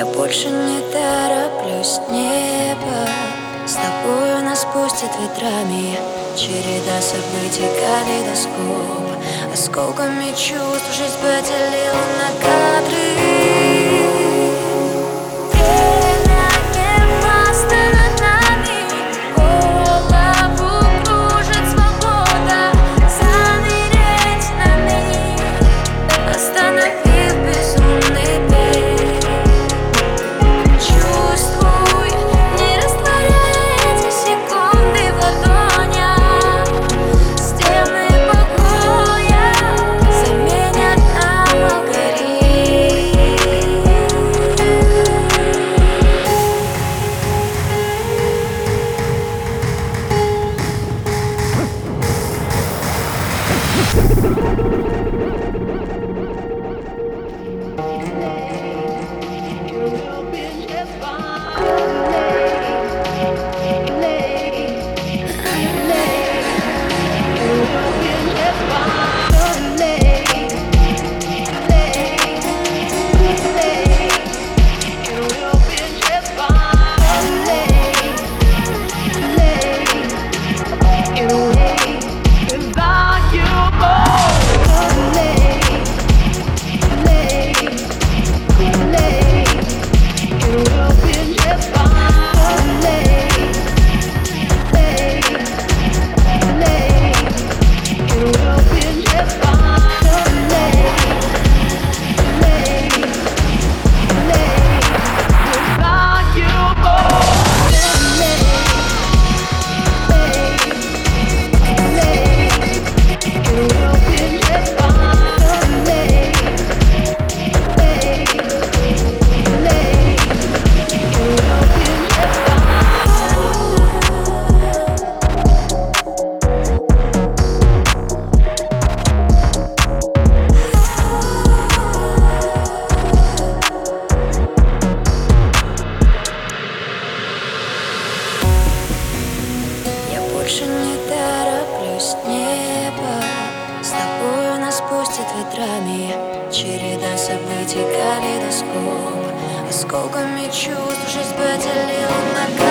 Я больше не тороплюсь небо С тобою нас пустит ветрами. Череда событий, калейдоскоп. Осколками чувств жизнь поделила на кадры Больше не тороплюсь небо С тобою нас пустит ветрами Череда событий, калейдоскоп. Осколками чувств жизнь поделила на